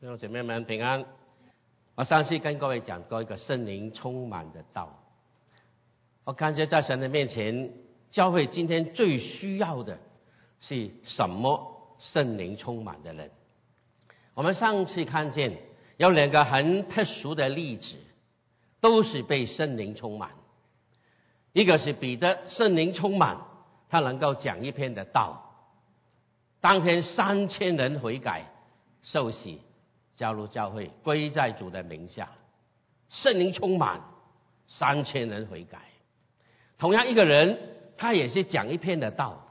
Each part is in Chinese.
弟兄姐妹们平安。我上次跟各位讲过一个圣灵充满的道。我感觉在神的面前，教会今天最需要的是什么？圣灵充满的人。我们上次看见有两个很特殊的例子，都是被圣灵充满。一个是彼得，圣灵充满，他能够讲一篇的道，当天三千人悔改受洗。加入教会，归在主的名下，圣灵充满，三千人悔改。同样一个人，他也是讲一篇的道，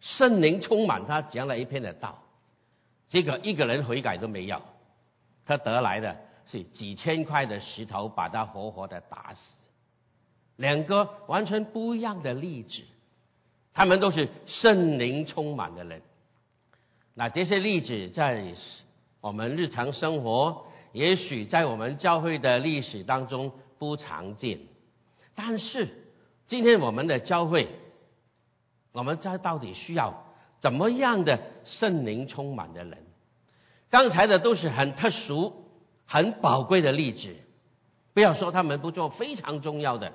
圣灵充满他讲了一篇的道，结果一个人悔改都没有，他得来的是几千块的石头把他活活的打死。两个完全不一样的例子，他们都是圣灵充满的人。那这些例子在。我们日常生活也许在我们教会的历史当中不常见，但是今天我们的教会，我们在到底需要怎么样的圣灵充满的人？刚才的都是很特殊、很宝贵的例子，不要说他们不做，非常重要的，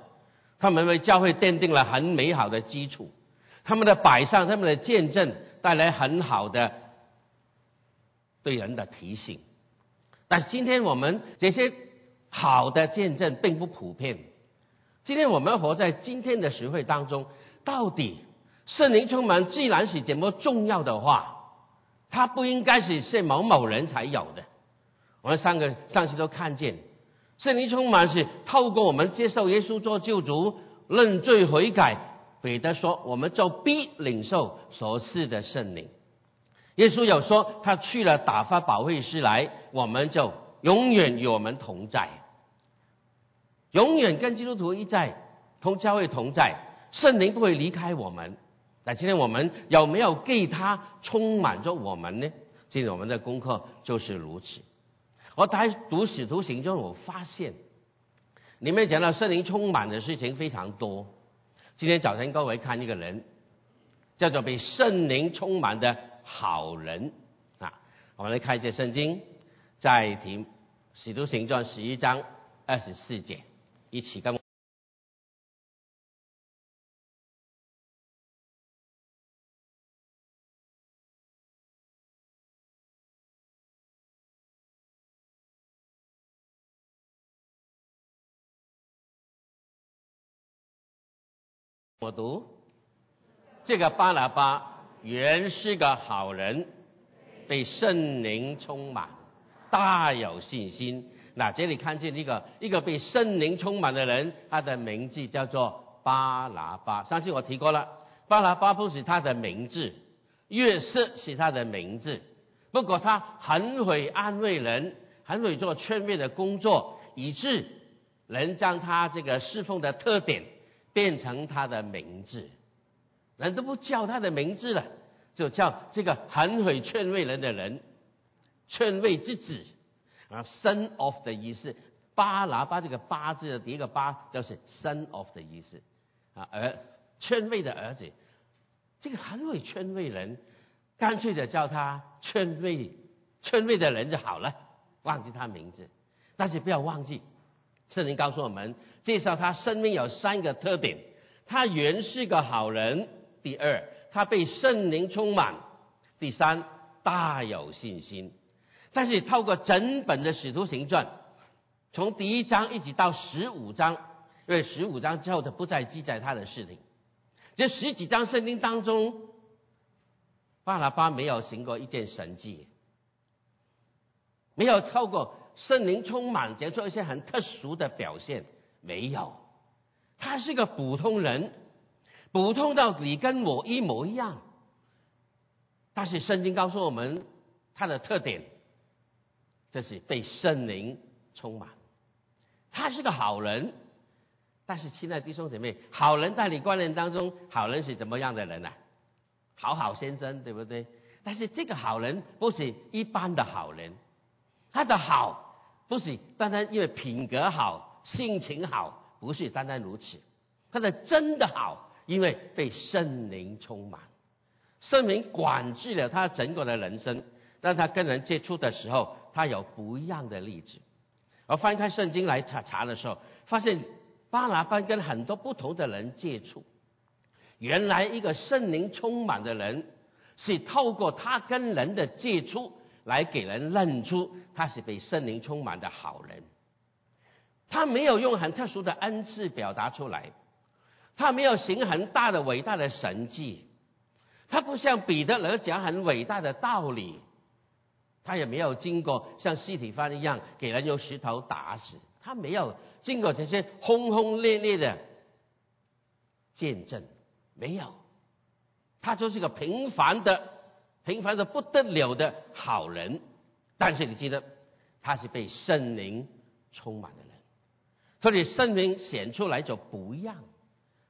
他们为教会奠定了很美好的基础，他们的摆上、他们的见证带来很好的。对人的提醒，但今天我们这些好的见证并不普遍。今天我们活在今天的社会当中，到底圣灵充满既然是这么重要的话，它不应该是是某某人才有的。我们三个上次都看见，圣灵充满是透过我们接受耶稣做救主、认罪悔改。彼得说，我们就必领受所赐的圣灵。耶稣有说，他去了打发保惠师来，我们就永远与我们同在，永远跟基督徒一在，同教会同在，圣灵不会离开我们。那今天我们有没有给他充满着我们呢？今天我们的功课就是如此。我在读使徒行中，我发现里面讲到圣灵充满的事情非常多。今天早晨各位看一个人，叫做被圣灵充满的。好人啊！我们来看一节圣经，在《提使徒行传》十一章二十四节，一起跟我读这个巴拿巴。原是个好人，被圣灵充满，大有信心。那这里看见一个一个被圣灵充满的人，他的名字叫做巴拿巴。上次我提过了，巴拿巴不是他的名字，约瑟是他的名字。不过他很会安慰人，很会做劝慰的工作，以致能将他这个侍奉的特点变成他的名字。人都不叫他的名字了，就叫这个很会劝慰人的人，劝慰之子啊，son of 的意思，巴拿巴这个巴字的第一个巴就是 son of 的意思啊，儿劝慰的儿子，这个很会劝慰人，干脆的叫他劝慰劝慰的人就好了，忘记他名字，但是不要忘记，圣灵告诉我们，介绍他生命有三个特点，他原是个好人。第二，他被圣灵充满；第三，大有信心。但是透过整本的使徒行传，从第一章一直到十五章，因为十五章之后就不再记载他的事情。这十几章圣经当中，巴拿巴没有行过一件神迹，没有透过圣灵充满，结出一些很特殊的表现，没有。他是个普通人。普通到你跟我一模一样，但是圣经告诉我们他的特点，这是被圣灵充满。他是个好人，但是亲爱的弟兄姐妹，好人在你观念当中，好人是怎么样的人呢？好好先生，对不对？但是这个好人不是一般的好人，他的好不是单单因为品格好、性情好，不是单单如此，他的真的好。因为被圣灵充满，圣灵管制了他整个的人生，让他跟人接触的时候，他有不一样的例子。我翻开圣经来查查的时候，发现巴拿巴跟很多不同的人接触。原来一个圣灵充满的人，是透过他跟人的接触，来给人认出他是被圣灵充满的好人。他没有用很特殊的恩赐表达出来，他没有行很大的伟大的神迹，他不像彼得来讲很伟大的道理，他也没有经过像西体番一样给人用石头打死，他没有经过这些轰轰烈烈的见证。没有，他就是个平凡的、平凡的不得了的好人。但是你记得，他是被圣灵充满的人，所以圣灵显出来就不一样，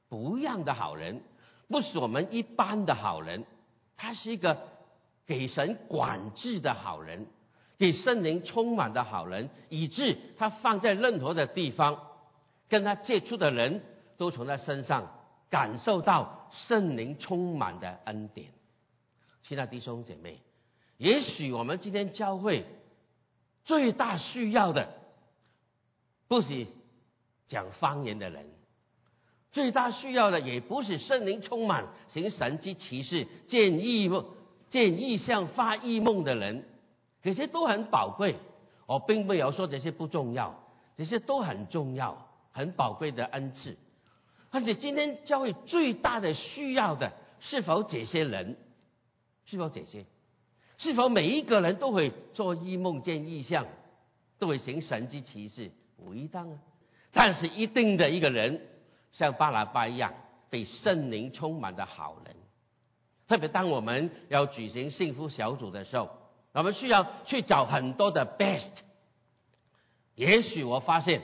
不一样的好人，不是我们一般的好人。他是一个给神管制的好人，给圣灵充满的好人，以致他放在任何的地方，跟他接触的人都从他身上。感受到圣灵充满的恩典，亲爱的弟兄姐妹，也许我们今天教会最大需要的，不是讲方言的人，最大需要的也不是圣灵充满行神迹奇事、见异梦、见异象、发异梦的人，这些都很宝贵。我并没有说这些不重要，这些都很重要、很宝贵的恩赐。而且今天教会最大的需要的，是否这些人？是否这些？是否每一个人都会做异梦见异象，都会行神迹奇事？不一定啊。但是一定的一个人，像巴拉巴一样被圣灵充满的好人。特别当我们要举行幸福小组的时候，我们需要去找很多的 best。也许我发现，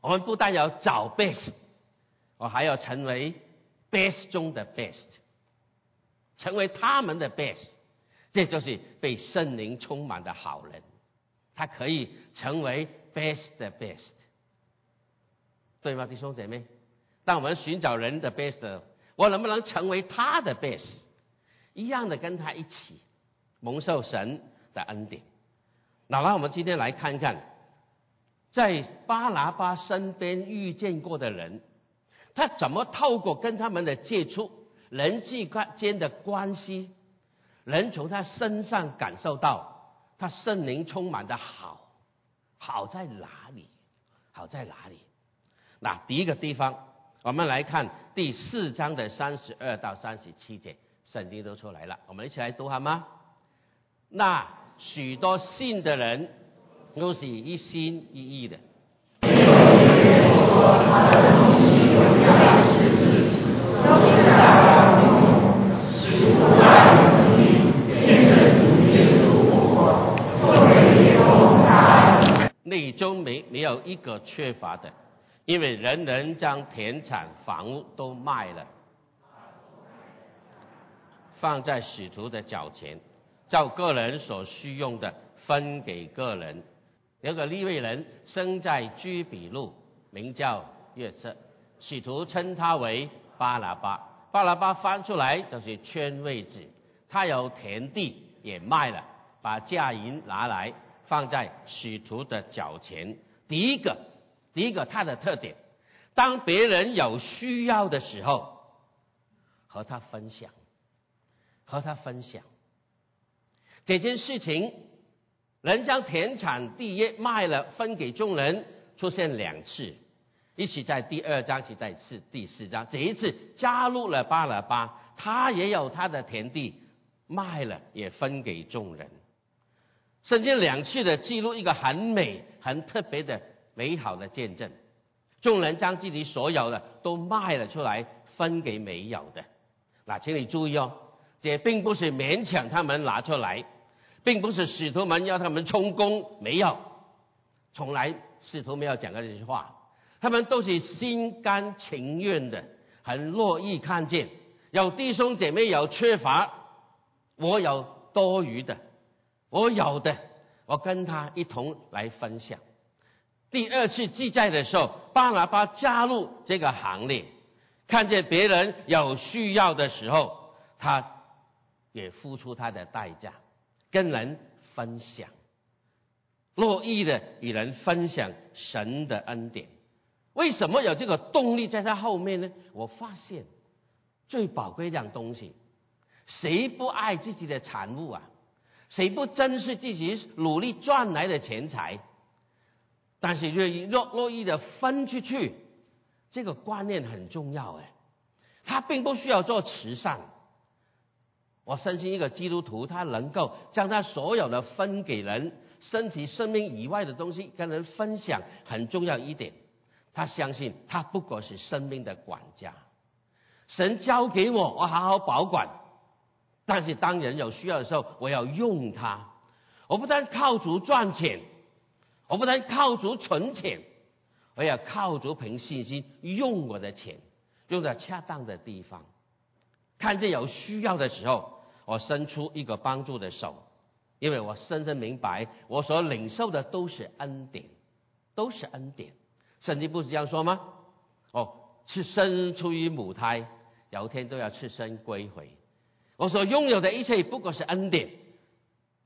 我们不但要找 best。我还要成为 best 中的 best，成为他们的 best，这就是被圣灵充满的好人，他可以成为 best 的 best，对吗，弟兄姐妹？当我们寻找人的 best，我能不能成为他的 best？一样的跟他一起蒙受神的恩典。那么我们今天来看看，在巴拿巴身边遇见过的人。他怎么透过跟他们的接触、人际关间的关系，能从他身上感受到他圣灵充满的好？好在哪里？好在哪里？那第一个地方，我们来看第四章的三十二到三十七节，圣经都出来了，我们一起来读好吗？那许多信的人都是一心一意的。内中没没有一个缺乏的，因为人人将田产房屋都卖了，放在使徒的脚前，照个人所需用的分给个人。有个利未人生在居比路，名叫约瑟，使徒称他为巴拿巴。巴拿巴翻出来就是圈位置，他有田地也卖了，把价银拿来。放在使徒的脚前。第一个，第一个，他的特点，当别人有需要的时候，和他分享，和他分享这件事情。人将田产地业卖了，分给众人，出现两次，一起在第二章，一起在次第四章。这一次加入了巴拉巴，他也有他的田地卖了，也分给众人。圣经两次的记录一个很美、很特别的美好的见证，众人将自己所有的都卖了出来，分给没有的。那请你注意哦，这并不是勉强他们拿出来，并不是使徒们要他们充公，没有，从来使徒没有讲过这句话，他们都是心甘情愿的，很乐意看见有弟兄姐妹有缺乏，我有多余的。我有的，我跟他一同来分享。第二次记载的时候，巴拿巴加入这个行列，看见别人有需要的时候，他也付出他的代价，跟人分享。乐意的与人分享神的恩典。为什么有这个动力在他后面呢？我发现最宝贵一样东西，谁不爱自己的产物啊？谁不珍视自己努力赚来的钱财？但是愿意乐乐意的分出去，这个观念很重要哎。他并不需要做慈善。我相信一个基督徒，他能够将他所有的分给人，身体、生命以外的东西跟人分享，很重要一点。他相信他不过是生命的管家，神交给我，我好好保管。但是当人有需要的时候，我要用它。我不但靠主赚钱，我不但靠主存钱，我要靠主凭信心用我的钱，用在恰当的地方。看见有需要的时候。我伸出一个帮助的手，因为我深深明白，我所领受的都是恩典，都是恩典。圣经不是这样说吗？哦，是生出于母胎，有一天都要赤身归回。我所拥有的一切不过是恩典，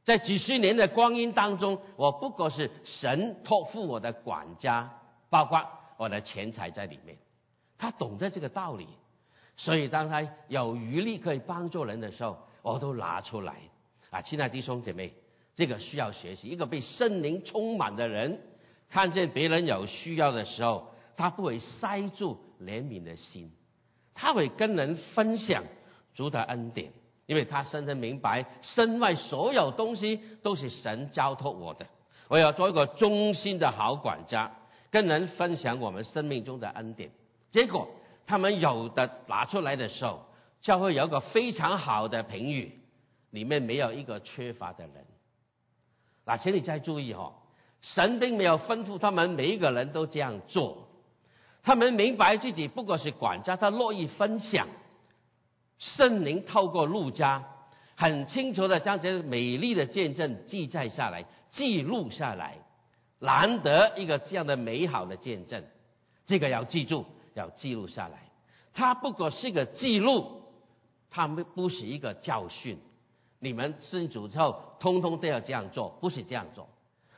在几十年的光阴当中，我不过是神托付我的管家，包括我的钱财在里面。他懂得这个道理，所以当他有余力可以帮助人的时候。我都拿出来啊，亲爱的弟兄姐妹，这个需要学习。一个被圣灵充满的人，看见别人有需要的时候，他不会塞住怜悯的心，他会跟人分享主的恩典，因为他深深明白，身外所有东西都是神交托我的，我要做一个忠心的好管家，跟人分享我们生命中的恩典。结果他们有的拿出来的时候。教会有个非常好的评语，里面没有一个缺乏的人。那请你再注意哈，神并没有吩咐他们每一个人都这样做，他们明白自己不过是管家，他乐意分享。圣灵透过路加，很清楚的将这美丽的见证记载下来，记录下来，难得一个这样的美好的见证，这个要记住，要记录下来。它不过是个记录。它们不是一个教训，你们信主之后，通通都要这样做，不是这样做。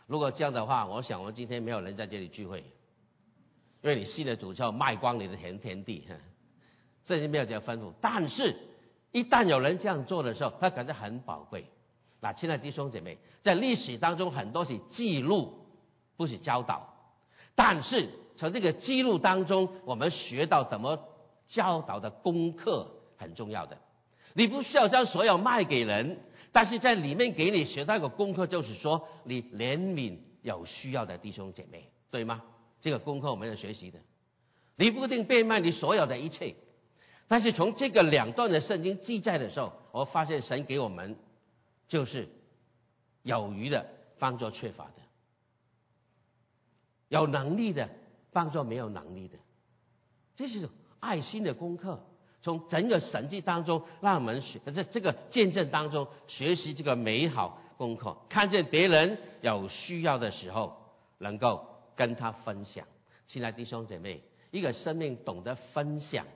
如果这样的话，我想我们今天没有人在这里聚会，因为你信了主之后卖光你的田田地，圣经没有这样吩咐。但是，一旦有人这样做的时候，他感觉很宝贵。那亲爱的弟兄姐妹，在历史当中很多是记录，不是教导。但是从这个记录当中，我们学到怎么教导的功课。很重要的，你不需要将所有卖给人，但是在里面给你学到一个功课，就是说你怜悯有需要的弟兄姐妹，对吗？这个功课我们要学习的。你不一定变卖你所有的一切，但是从这个两段的圣经记载的时候，我发现神给我们就是有余的帮助缺乏的，有能力的帮助没有能力的，这是爱心的功课。从整个神迹当中，让我们学在这个见证当中学习这个美好功课，看见别人有需要的时候，能够跟他分享。亲爱的弟兄姐妹，一个生命懂得分享，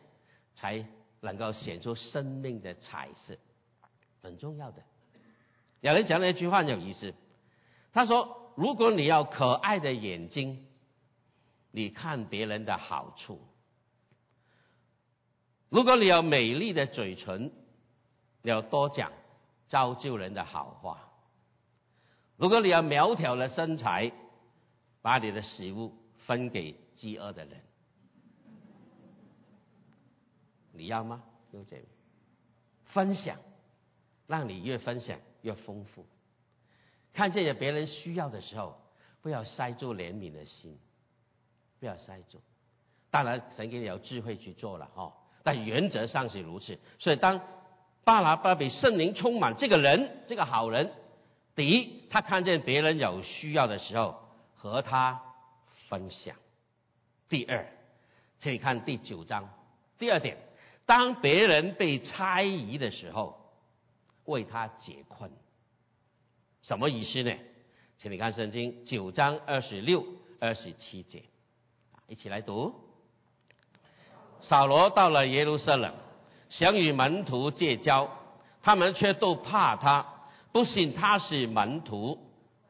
才能够显出生命的彩色，很重要的。有人讲了一句话很有意思，他说：“如果你要可爱的眼睛，你看别人的好处。”如果你有美丽的嘴唇，你要多讲造就人的好话；如果你要苗条的身材，把你的食物分给饥饿的人，你要吗？就这样分享，让你越分享越丰富。看见有别人需要的时候，不要塞住怜悯的心，不要塞住。当然，神给你有智慧去做了哈。但原则上是如此，所以当巴拿巴被圣灵充满，这个人，这个好人，第一，他看见别人有需要的时候和他分享；第二，请你看第九章第二点，当别人被猜疑的时候，为他解困。什么意思呢？请你看圣经九章二十六、二十七节，一起来读。扫罗到了耶路撒冷，想与门徒结交，他们却都怕他，不信他是门徒，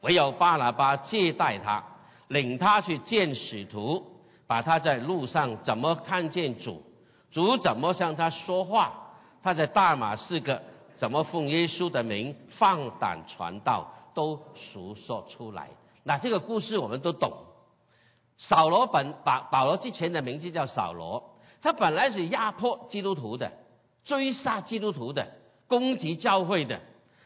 唯有巴拿巴接待他，领他去见使徒，把他在路上怎么看见主，主怎么向他说话，他在大马士革怎么奉耶稣的名放胆传道，都述说出来。那这个故事我们都懂。扫罗本保保罗之前的名字叫扫罗，他本来是压迫基督徒的，追杀基督徒的，攻击教会的。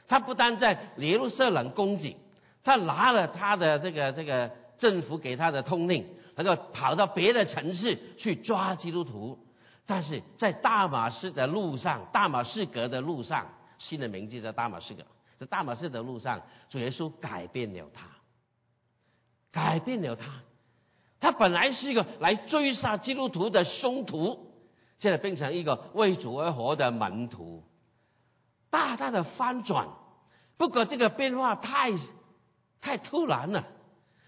他不但在耶路撒冷攻击，他拿了他的这个这个政府给他的通令，他就跑到别的城市去抓基督徒。但是在大马士的路上，大马士革的路上，新的名字叫大马士革，在大马士的路上，主耶稣改变了他，改变了他。他本来是一个来追杀基督徒的凶徒，现在变成一个为主而活的门徒，大大的翻转。不过这个变化太太突然了，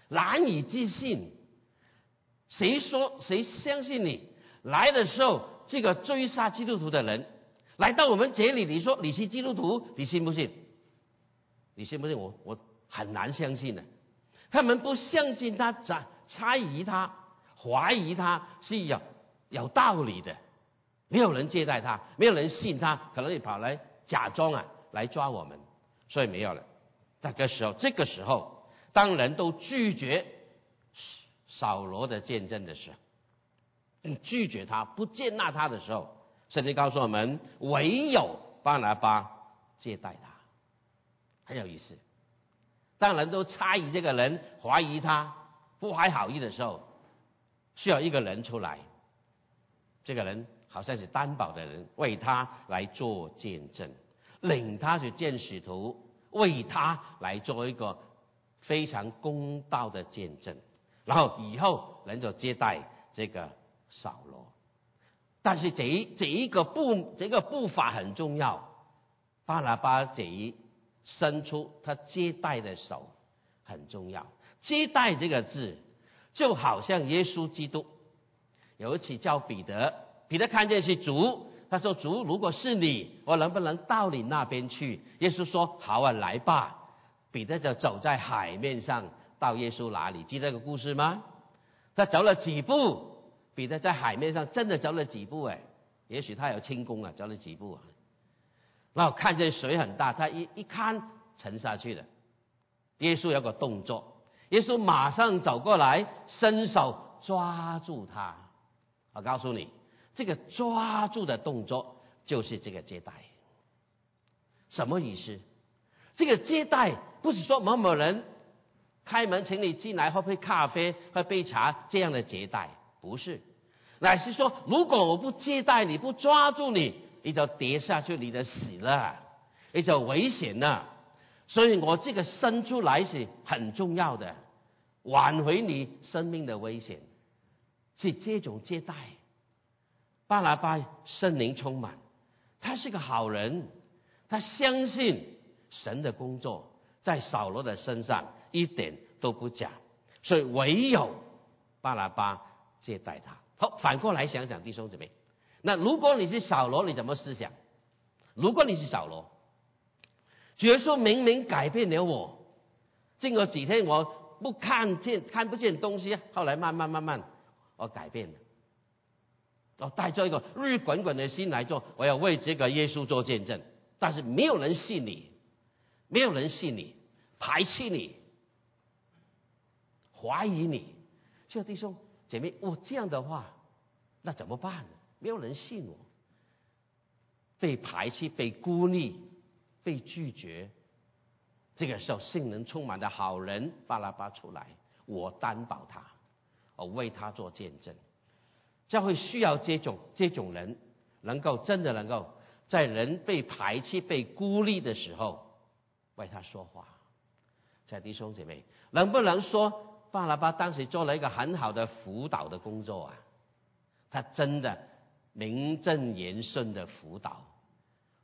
难以置信。谁说谁相信你来的时候，这个追杀基督徒的人来到我们这里，你说你是基督徒，你信不信？你信不信？我我很难相信的。他们不相信他在。猜疑他，怀疑他是有有道理的，没有人接待他，没有人信他，可能你跑来假装啊来抓我们，所以没有了。那个时候，这个时候，当人都拒绝扫罗的见证的时候，拒绝他不接纳他的时候，圣经告诉我们，唯有巴拿巴接待他，很有意思。当人都猜疑这个人，怀疑他。不怀好意的时候，需要一个人出来。这个人好像是担保的人，为他来做见证，领他去见使徒，为他来做一个非常公道的见证。然后以后人就接待这个扫罗。但是这一这一个步这个步伐很重要。巴拿巴这一伸出他接待的手很重要。接待这个字，就好像耶稣基督有一次叫彼得，彼得看见是主，他说：“主，如果是你，我能不能到你那边去？”耶稣说：“好啊，来吧。”彼得就走在海面上到耶稣那里，记得个故事吗？他走了几步，彼得在海面上真的走了几步，哎，也许他有轻功啊，走了几步啊。然后看见水很大，他一一看沉下去了。耶稣有个动作。耶稣马上走过来，伸手抓住他。我告诉你，这个抓住的动作就是这个接待。什么意思？这个接待不是说某某人开门请你进来喝杯咖啡、喝杯茶这样的接待，不是，乃是说，如果我不接待你，不抓住你，你就跌下去，你就死了，你就危险了。所以我这个生出来是很重要的，挽回你生命的危险，是这种接待。巴拿巴圣灵充满，他是个好人，他相信神的工作在扫罗的身上一点都不假，所以唯有巴拿巴接待他。好，反过来想想，弟兄姊妹，那如果你是扫罗，你怎么思想？如果你是扫罗？耶稣明明改变了我，经过几天我不看见看不见东西，后来慢慢慢慢我改变了，我带着一个日滚滚的心来做，我要为这个耶稣做见证，但是没有人信你，没有人信你，排斥你，怀疑你，就弟兄姐妹，我这样的话，那怎么办呢？没有人信我，被排斥，被孤立。被拒绝，这个时候性能充满的好人巴拉巴出来，我担保他，我为他做见证。教会需要这种这种人，能够真的能够在人被排斥、被孤立的时候为他说话。在弟兄姐妹，能不能说巴拉巴当时做了一个很好的辅导的工作啊？他真的名正言顺的辅导。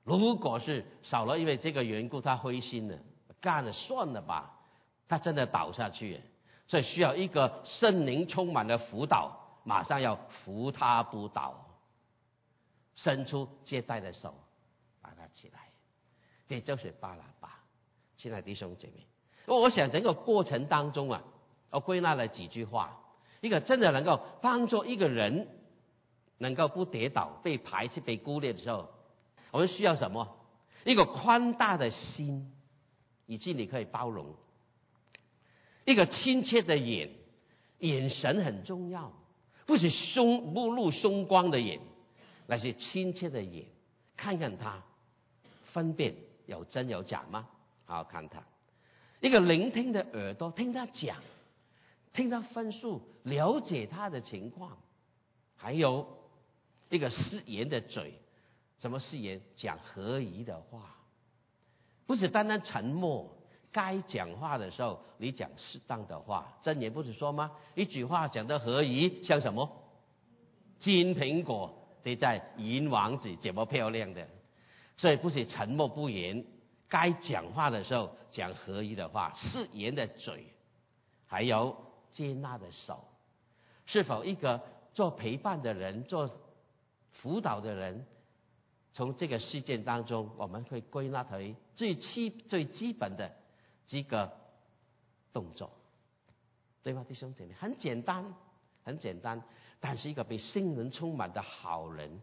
如果是少了因为这个缘故，他灰心了，干了算了吧，他真的倒下去，所以需要一个圣灵充满的辅导，马上要扶他不倒，伸出接待的手，把他起来，这就是巴拉巴。亲爱的弟兄姐妹，我想整个过程当中啊，我归纳了几句话，一个真的能够帮助一个人能够不跌倒、被排斥、被孤立的时候，我们需要什么？一个宽大的心，以及你可以包容；一个亲切的眼，眼神很重要，不是凶目露凶光的眼，那是亲切的眼，看看他，分辨有真有假吗？好好看他。一个聆听的耳朵，听他讲，听他分数，了解他的情况；还有一个誓言的嘴，什么誓言？讲合宜的话，不是单单沉默。该讲话的时候，你讲适当的话。真言不是说吗？一句话讲的合宜，像什么？金苹果得在银王子，这么漂亮的，所以不是沉默不言。该讲话的时候讲合宜的话，誓言的嘴，还有接纳的手，是否一个做陪伴的人、做辅导的人，从这个事件当中，我们会归纳为最基最基本的几个动作，对吗，弟兄姐妹？很简单，很简单，但是一个被心灵充满的好人，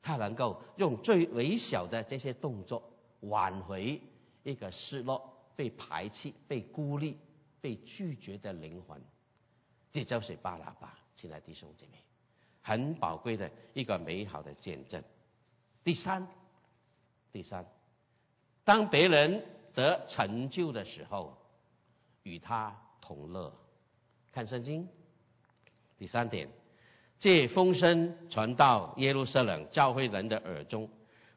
他能够用最微小的这些动作。挽回一个失落、被排斥、被孤立、被拒绝的灵魂，这就是巴拉巴，亲爱的弟兄姐妹，很宝贵的一个美好的见证。第三，第三，当别人得成就的时候，与他同乐。看圣经，第三点，借风声传到耶路撒冷教会人的耳中。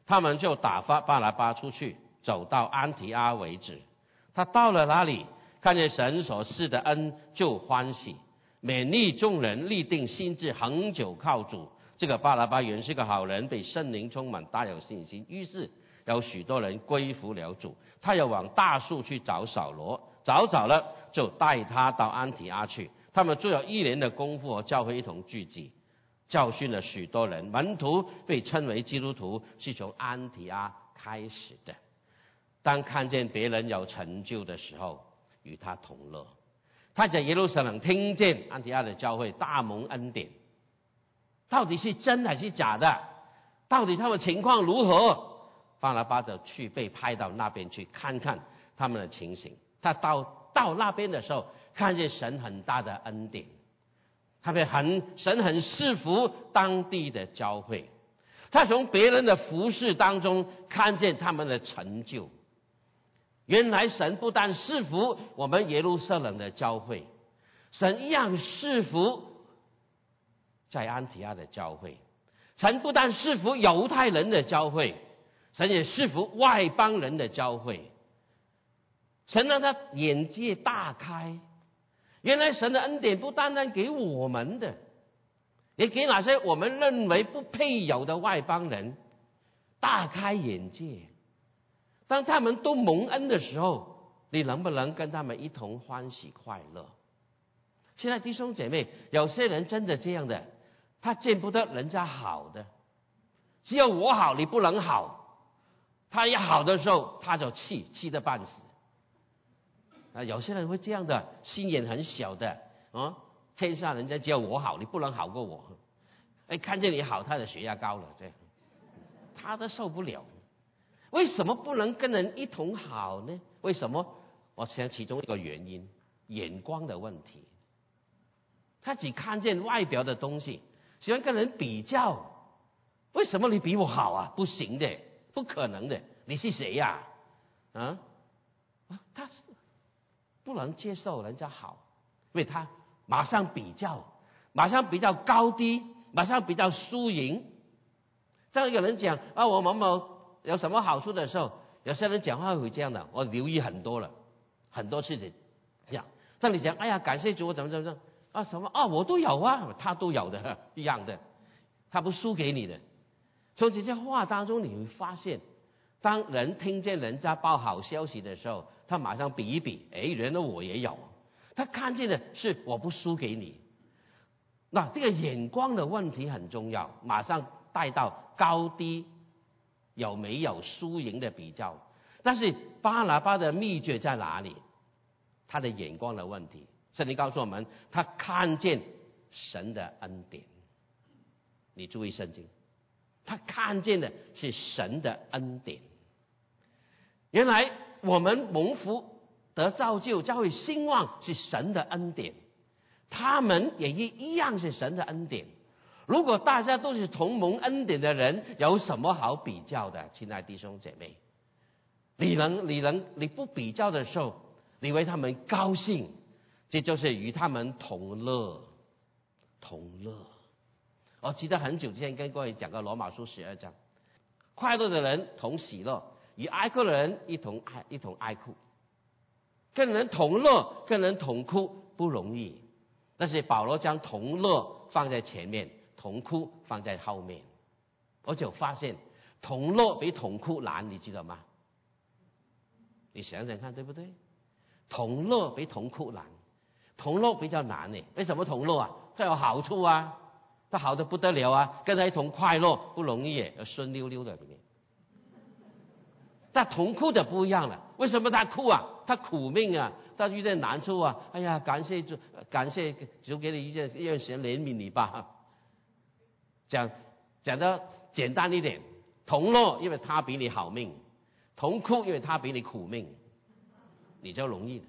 他们就打发巴拉巴出去，走到安提阿为止。他到了那里，看见神所赐的恩，就欢喜，勉励众人，立定心志，恒久靠主。这个巴拉巴原是个好人，被圣灵充满，大有信心。于是有许多人归服了主。他又往大树去找扫罗，找找了，就带他到安提阿去。他们做了一年的功夫，和教会一同聚集。教训了许多人，门徒被称为基督徒，是从安提阿开始的。当看见别人有成就的时候，与他同乐。他在耶路撒冷听见安提阿的教会大蒙恩典，到底是真还是假的？到底他们情况如何？巴拉巴就去被派到那边去看看他们的情形。他到到那边的时候，看见神很大的恩典。他们很神很赐福当地的教会，他从别人的服饰当中看见他们的成就。原来神不但赐福我们耶路撒冷的教会，神一样赐福在安提亚的教会。神不但赐福犹太人的教会，神也赐福外邦人的教会。神让他眼界大开。原来神的恩典不单单给我们的，也给那些我们认为不配有的外邦人大开眼界。当他们都蒙恩的时候，你能不能跟他们一同欢喜快乐？现在弟兄姐妹，有些人真的这样的，他见不得人家好的，只有我好，你不能好。他一好的时候，他就气，气得半死。啊，有些人会这样的，心眼很小的啊。天下人家只有我好，你不能好过我。哎，看见你好，他的血压高了，这样他都受不了。为什么不能跟人一同好呢？为什么？我想其中一个原因，眼光的问题。他只看见外表的东西，喜欢跟人比较。为什么你比我好啊？不行的，不可能的。你是谁呀？啊啊，他是。不能接受人家好，因为他马上比较，马上比较高低，马上比较输赢。当有人讲啊，我某某有什么好处的时候，有些人讲话会这样的，我留意很多了，很多事情这样。当你讲哎呀，感谢主，怎么怎么怎么啊什么啊，我都有啊，他都有的一样的，他不输给你的。从这些话当中，你会发现。当人听见人家报好消息的时候，他马上比一比，哎，原来我也有。他看见的是我不输给你。那这个眼光的问题很重要，马上带到高低有没有输赢的比较。但是巴拿巴的秘诀在哪里？他的眼光的问题。圣经告诉我们，他看见神的恩典。你注意圣经，他看见的是神的恩典。原来我们蒙福得造就，教会兴旺是神的恩典，他们也一一样是神的恩典。如果大家都是同蒙恩典的人，有什么好比较的，亲爱弟兄姐妹？你能你能你不比较的时候，你为他们高兴，这就是与他们同乐，同乐。我记得很久之前跟各位讲过罗马书十二章，快乐的人同喜乐，与哀哭的人一同哀一同哀哭，跟人同乐跟人同哭不容易，但是保罗将同乐放在前面。同哭放在后面，我就发现同乐比同哭难，你知道吗？你想想看，对不对？同乐比同哭难，同乐比较难呢。为什么同乐啊？它有好处啊，它好的不得了啊，跟他一同快乐不容易，要顺溜溜的里面。但同哭就不一样了，为什么他哭啊？他苦命啊，他遇见难处啊，哎呀，感谢主，感谢主给你一件一件事怜悯你吧。讲讲的简单一点，同乐，因为他比你好命；同哭，因为他比你苦命，你就容易了。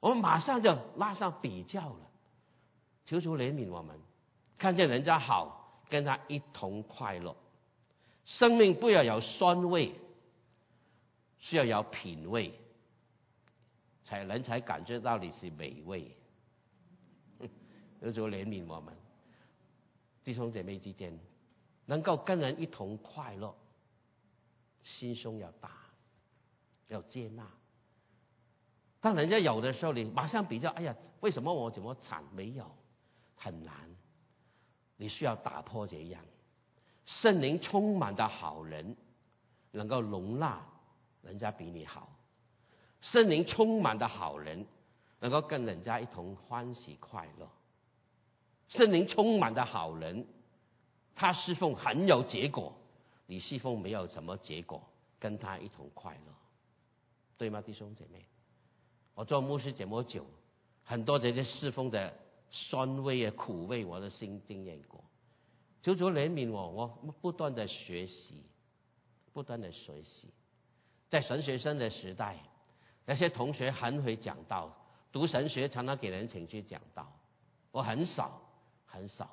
我们马上就拉上比较了，求求怜悯我们，看见人家好，跟他一同快乐。生命不要有酸味，需要有品味，才人才感觉到你是美味。求求怜悯我们。弟兄姐妹之间，能够跟人一同快乐，心胸要大，要接纳。当人家有的时候，你马上比较，哎呀，为什么我怎么惨？没有，很难。你需要打破这样，圣灵充满的好人，能够容纳人家比你好。圣灵充满的好人，能够跟人家一同欢喜快乐。圣灵充满的好人，他侍奉很有结果，你侍奉没有什么结果，跟他一同快乐，对吗，弟兄姐妹？我做牧师这么久，很多这些侍奉的酸味啊、苦味，我的心经验过。求主怜悯我，我不断的学习，不断的学习。在神学生的时代，那些同学很会讲道，读神学常常给人请去讲道，我很少。很少，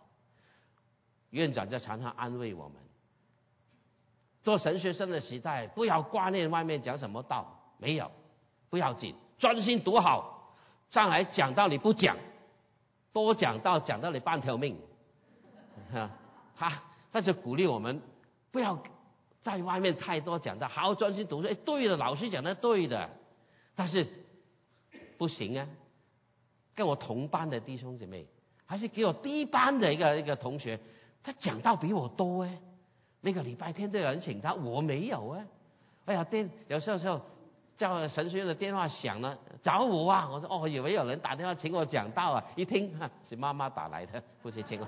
院长在常常安慰我们：做神学生的时代，不要挂念外面讲什么道，没有，不要紧，专心读好，上来讲道理不讲，多讲道讲到你半条命。哈他他就鼓励我们，不要在外面太多讲道，好好专心读书。哎，对的，老师讲的对的，但是不行啊，跟我同班的弟兄姐妹。还是给我低班的一个一个同学，他讲道比我多哎。那个礼拜天都有人请他，我没有啊。哎呀，电有时候时候叫神学院的电话响了，找我啊。我说哦，以为有人打电话请我讲道啊。一听哈是妈妈打来的，不是请我。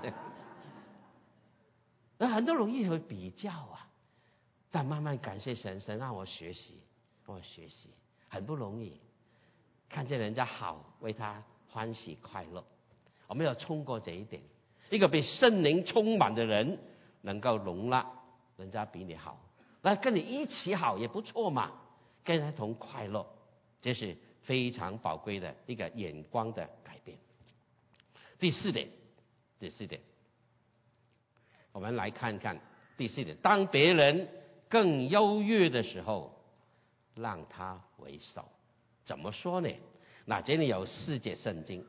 那很多容易会比较啊，但慢慢感谢神，神让我学习，我学习，很不容易。看见人家好，为他欢喜快乐。我们要冲过这一点，一个被圣灵充满的人，能够容纳人家比你好，那跟你一起好也不错嘛，跟他同快乐，这是非常宝贵的一个眼光的改变。第四点，第四点，我们来看看第四点：当别人更优越的时候，让他为首。怎么说呢？那这里有四节圣经。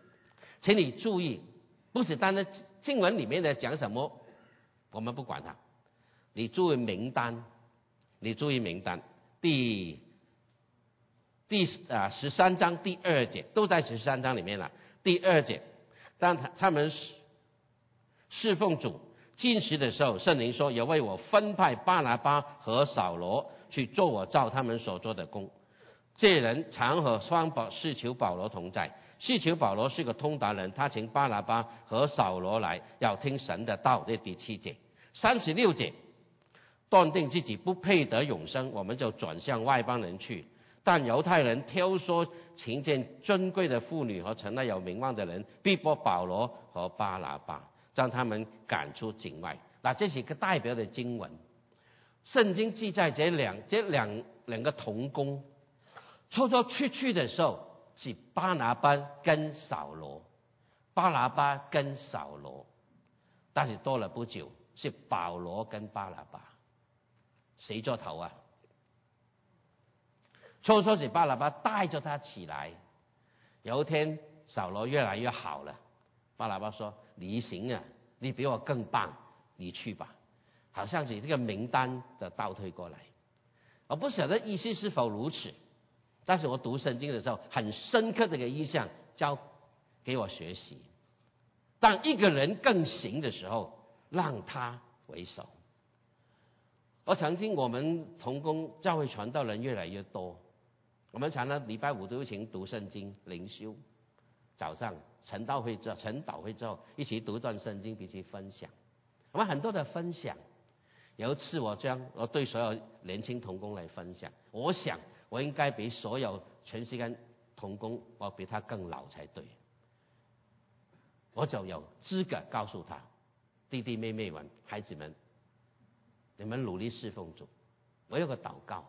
请你注意，不是单单经文里面的讲什么，我们不管它。你注意名单，你注意名单，第第啊十三章第二节都在十三章里面了。第二节，当他他们侍奉主进食的时候，圣灵说：“也为我分派巴拿巴和扫罗去做我照他们所做的工。”这人常和双保是求保罗同在。是求保罗是个通达人，他请巴拿巴和扫罗来，要听神的道。这第七节、三十六节，断定自己不配得永生，我们就转向外邦人去，但犹太人挑唆请见尊贵的妇女和城内有名望的人，逼迫保罗和巴拿巴，将他们赶出境外。那这是一个代表的经文。圣经记载这两这两两个童工，出出出去的时候是巴拿巴跟扫罗，巴拿巴跟扫罗，但是多了不久是保罗跟巴拿巴，谁做头啊？初初是巴拿巴带着他起来，有一天扫罗越来越好了，巴拿巴说：“你行啊，你比我更棒，你去吧。”好像是这个名单的倒退过来，我不晓得意思是否如此，但是我读圣经的时候，很深刻的一个印象教给我学习。当一个人更行的时候，让他为首。而曾经我们同工教会传道人越来越多，我们常常礼拜五都请读圣经灵修，早上晨道会之后晨祷会之后，一起读一段圣经，彼此分享。我们很多的分享。有一次，我将我对所有年轻童工来分享，我想我应该比所有全世界童工，我比他更老才对。我就有资格告诉他，弟弟妹妹们、孩子们，你们努力侍奉主。我有个祷告，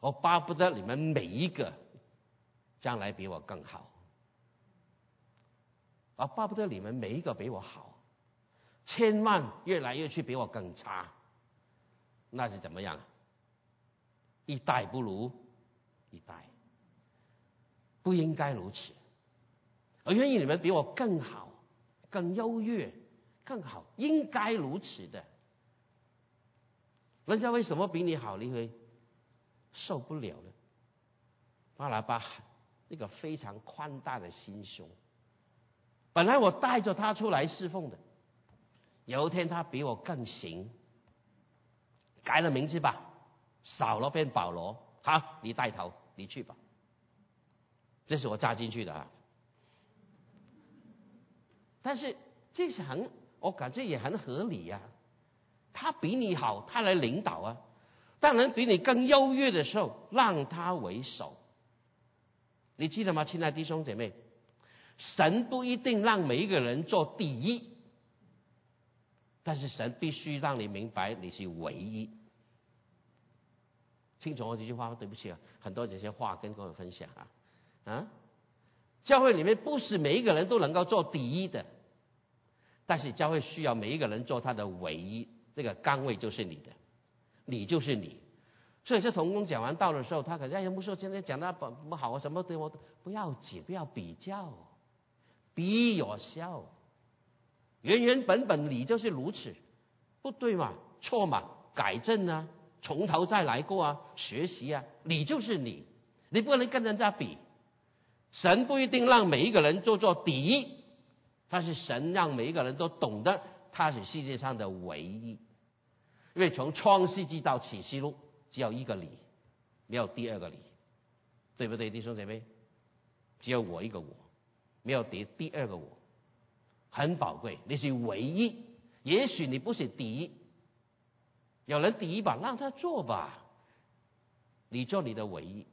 我巴不得你们每一个将来比我更好，我巴不得你们每一个比我好，千万越来越去比我更差。那是怎么样？一代不如一代，不应该如此。我愿意你们比我更好、更优越、更好，应该如此的。人家为什么比你好？你会受不了呢？巴拉巴那个非常宽大的心胸，本来我带着他出来侍奉的，有一天他比我更行。改了名字吧，少了变保罗。好，你带头，你去吧。这是我扎进去的啊。但是这是很，我感觉也很合理呀。他比你好，他来领导啊。当然比你更优越的时候，让他为首。你记得吗，亲爱的弟兄姐妹？神不一定让每一个人做第一。但是神必须让你明白你是唯一，清楚我这句话？对不起啊，很多这些话跟各位分享啊啊！教会里面不是每一个人都能够做第一的，但是教会需要每一个人做他的唯一，这个岗位就是你的，你就是你。所以，这童工讲完道的时候，他可能哎呀，不说今天讲的不不好啊，什么对我不要紧，不要比较，比有效。原原本本你就是如此，不对嘛？错嘛？改正啊，从头再来过啊，学习啊，你就是你，你不能跟人家比。神不一定让每一个人做做第一，他是神让每一个人都懂得他是世界上的唯一。因为从创世纪到启示录只有一个你，没有第二个你，对不对，弟兄姐妹？只有我一个我，没有第第二个我。很宝贵，你是唯一。也许你不是第一，有人第一把，让他做吧。你做你的唯一，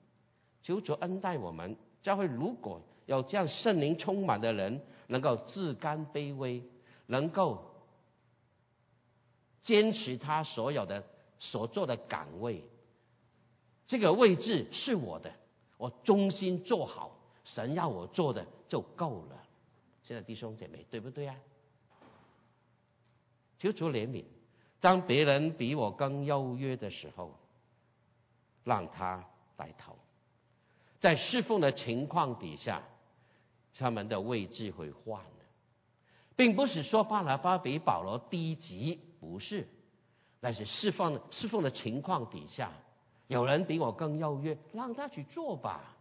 求主恩待我们。教会如果有这样圣灵充满的人，能够自甘卑微，能够坚持他所有的所做的岗位，这个位置是我的，我忠心做好神要我做的就够了。现在弟兄姐妹，对不对啊？求主怜悯，当别人比我更优越的时候，让他带头。在侍奉的情况底下，他们的位置会换的，并不是说巴拿巴比保罗低级，不是，那是侍奉侍奉的情况底下，有人比我更优越，让他去做吧，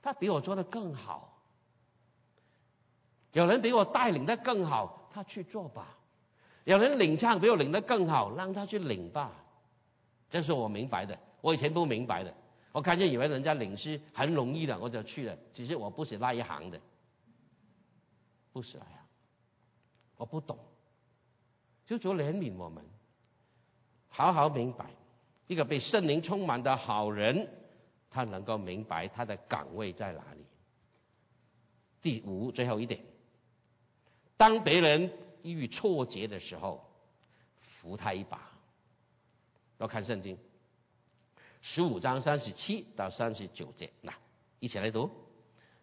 他比我做的更好。有人比我带领的更好，他去做吧；有人领唱比我领的更好，让他去领吧。这是我明白的，我以前不明白的。我看见以为人家领诗很容易的，我就去了。其实我不是那一行的，不是呀，我不懂。就主怜悯我们，好好明白，一个被圣灵充满的好人，他能够明白他的岗位在哪里。第五，最后一点，当别人遇挫折的时候，扶他一把。要看圣经，十五章三十七到三十九节，那一起来读。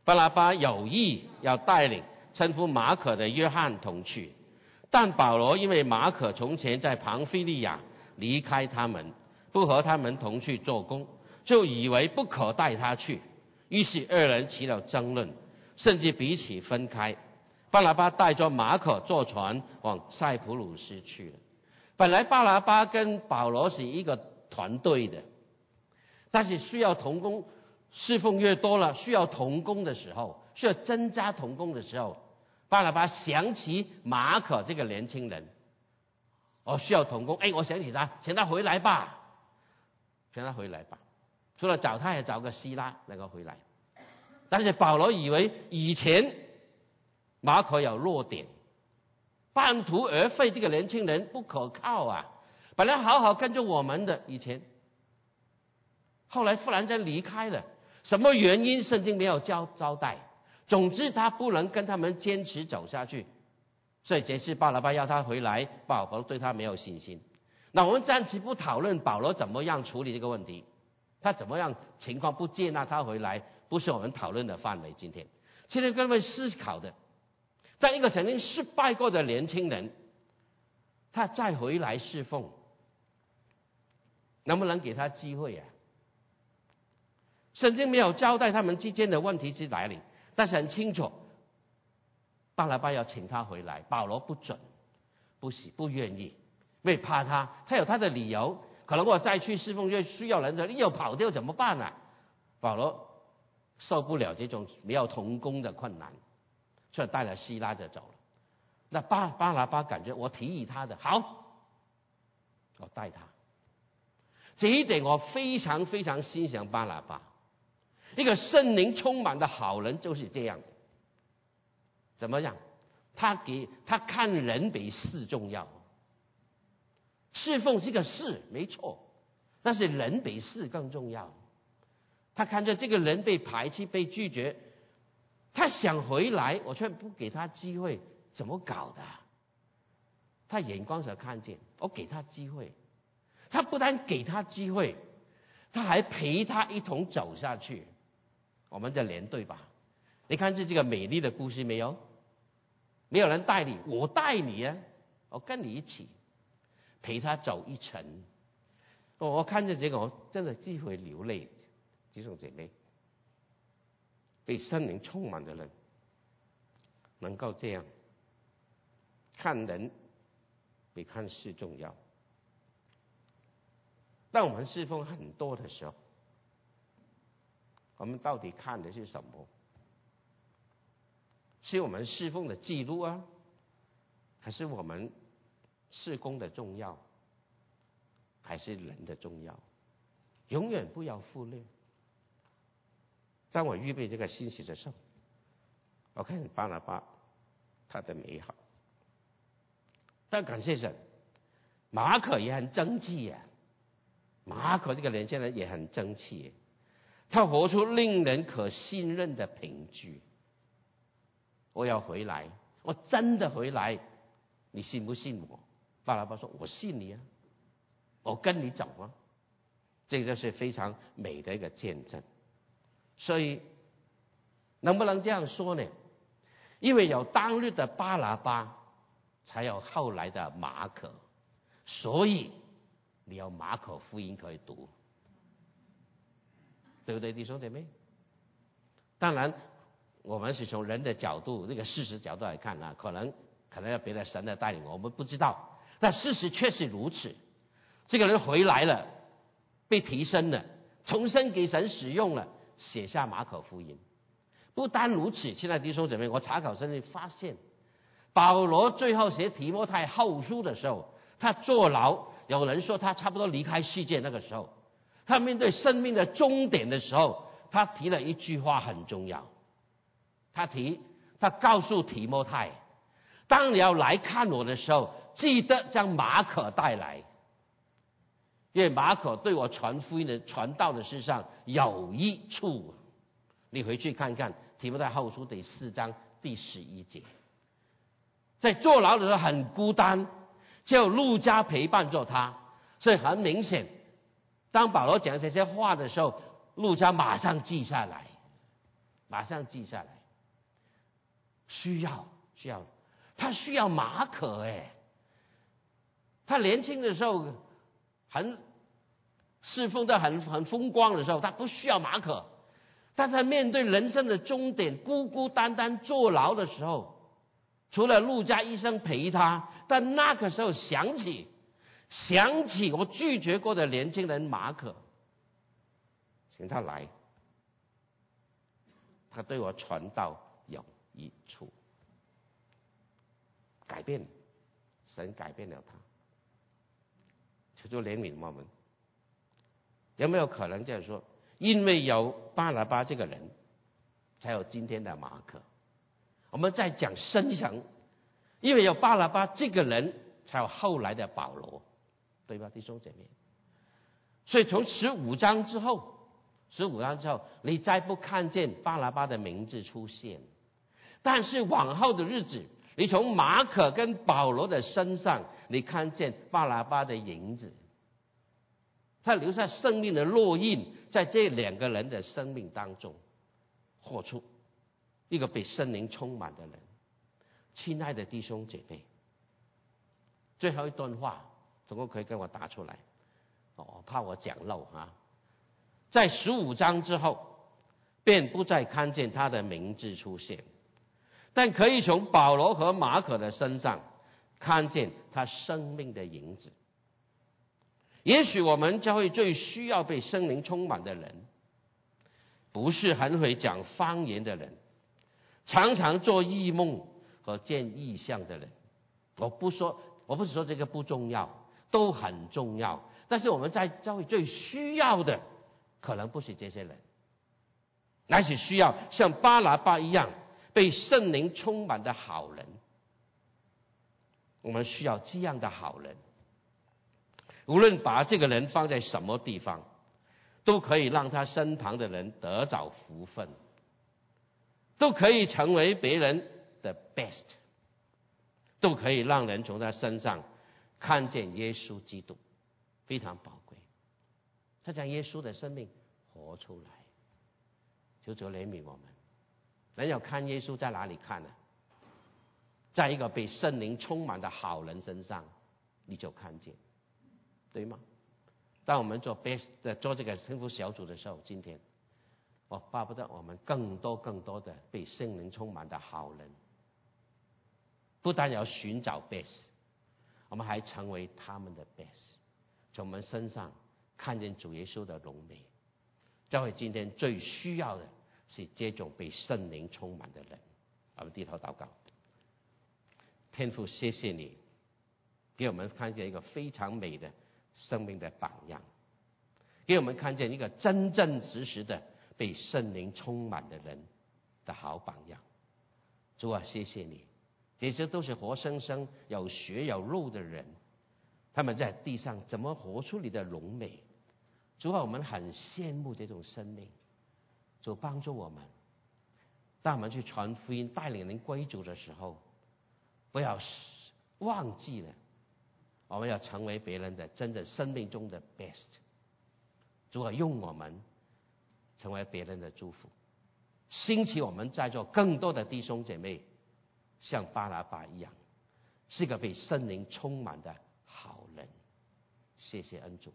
巴拉巴有意要带领称呼马可的约翰同去，但保罗因为马可从前在庞菲利亚离开他们，不和他们同去做工，就以为不可带他去，于是二人起了争论，甚至彼此分开。巴拉巴带着马可坐船往塞浦路斯去了。本来巴拉巴跟保罗是一个团队的，但是需要同工侍奉越多了，需要同工的时候，需要增加同工的时候，巴拉巴想起马可这个年轻人，哦，需要同工，哎，我想起他，请他回来吧，请他回来吧。除了找他，也找个希拉能够回来。但是保罗以为以前马可有弱点。半途而废，这个年轻人不可靠啊！本来好好跟着我们的以前，后来忽然间离开了，什么原因？圣经没有交招待。总之，他不能跟他们坚持走下去，所以这次巴拉巴要他回来，保罗对他没有信心。那我们暂时不讨论保罗怎么样处理这个问题，他怎么样情况不接纳他回来，不是我们讨论的范围。今天，今天各位思考的。在一个曾经失败过的年轻人，他再回来侍奉，能不能给他机会啊？圣经没有交代他们之间的问题是哪里，但是很清楚，巴拉巴要请他回来，保罗不准，不喜不愿意，因为怕他，他有他的理由，可能我再去侍奉又需要人的，你又跑掉怎么办呢？保罗受不了这种没有同工的困难。就带了希拉就走了。那巴巴拉巴感觉我提议他的好，我带他。这一点我非常非常欣赏巴拉巴，一个圣灵充满的好人就是这样。怎么样？他给他看人比事重要。侍奉是个事，没错，但是人比事更重要。他看着这个人被排斥、被拒绝。他想回来，我却不给他机会，怎么搞的？他眼光所看见，我给他机会，他不但给他机会，他还陪他一同走下去。我们的连队吧，你看这这个美丽的故事没有？没有人带你，我带你啊！我跟你一起陪他走一程。我看着这个，我真的既会流泪，弟兄姐妹。被圣灵充满的人，能够这样看人比看事重要。当我们侍奉很多的时候，我们到底看的是什么？是我们侍奉的记录啊，还是我们事工的重要，还是人的重要？永远不要忽略。当我预备这个信息的时候，我看巴拿巴他的美好，但感谢神，马可也很争气呀。马可这个年轻人也很争气，他活出令人可信任的凭据。我要回来，我真的回来，你信不信我？巴拿巴说：“我信你啊，我跟你走啊。”这就是非常美的一个见证。所以，能不能这样说呢？因为有当日的巴拿巴，才有后来的马可，所以你有马可福音可以读，对不对，弟兄姐妹？当然，我们是从人的角度、这个事实角度来看啊，可能可能要别的神的带领，我们不知道。但事实确实如此，这个人回来了，被提升了，重生给神使用了。写下马可福音，不单如此，现在弟兄姊妹，我查考圣经发现，保罗最后写提摩太后书的时候，他坐牢，有人说他差不多离开世界那个时候，他面对生命的终点的时候，他提了一句话很重要，他提，他告诉提摩太，当你要来看我的时候，记得将马可带来，因为马可对我传福音的传道的事上有益处。你回去看看《提摩太后书》第四章第十一节，在坐牢的时候很孤单，只有路加陪伴着他，所以很明显，当保罗讲这些话的时候，路加马上记下来，马上记下来。需要需要，他需要马可哎，他年轻的时候很侍奉的很很风光的时候，他不需要马可。但在面对人生的终点，孤孤单单坐牢的时候，除了陆家医生陪他，但那个时候想起，想起我拒绝过的年轻人马可，请他来，他对我传道有益处，改变，神改变了他，求主怜悯我们，有没有可能这样说？因为有巴拿巴这个人，才有今天的马可。我们在讲深一层，因为有巴拿巴这个人，才有后来的保罗，对吧，弟兄姐妹？所以从十五章之后，十五章之后，你再不看见巴拿巴的名字出现，但是往后的日子，你从马可跟保罗的身上，你看见巴拿巴的影子。他留下生命的烙印，在这两个人的生命当中，活出一个被圣灵充满的人。亲爱的弟兄姐妹，最后一段话，总共可以跟我打出来。哦，怕我讲漏哈。在十五章之后，便不再看见他的名字出现，但可以从保罗和马可的身上看见他生命的影子。也许我们教会最需要被圣灵充满的人，不是很会讲方言的人，常常做异梦和见异象的人。我不说，我不是说这个不重要，都很重要。但是我们在教会最需要的，可能不是这些人，乃是需要像巴拿巴一样被圣灵充满的好人。我们需要这样的好人。无论把这个人放在什么地方，都可以让他身旁的人得着福分，都可以成为别人的 best，都可以让人从他身上看见耶稣基督，非常宝贵。他将耶稣的生命活出来，求主怜悯我们。人要看耶稣在哪里看呢？在一个被圣灵充满的好人身上，你就看见。对吗？当我们做 best 的做这个幸福小组的时候，今天我巴不得我们更多更多的被圣灵充满的好人，不但要寻找 best，我们还成为他们的 best，从我们身上看见主耶稣的荣美。教会今天最需要的是这种被圣灵充满的人。我们低头祷告，天父，谢谢你给我们看见一个非常美的。生命的榜样，给我们看见一个真真实实的被圣灵充满的人的好榜样。主啊，谢谢你，这些都是活生生有血有肉的人，他们在地上怎么活出你的荣美？主啊，我们很羡慕这种生命，主帮助我们，当我们去传福音、带领人归主的时候，不要忘记了。我们要成为别人的真正生命中的 best，如何用我们成为别人的祝福，兴起我们在座更多的弟兄姐妹，像巴拉巴一样，是个被圣灵充满的好人。谢谢恩主。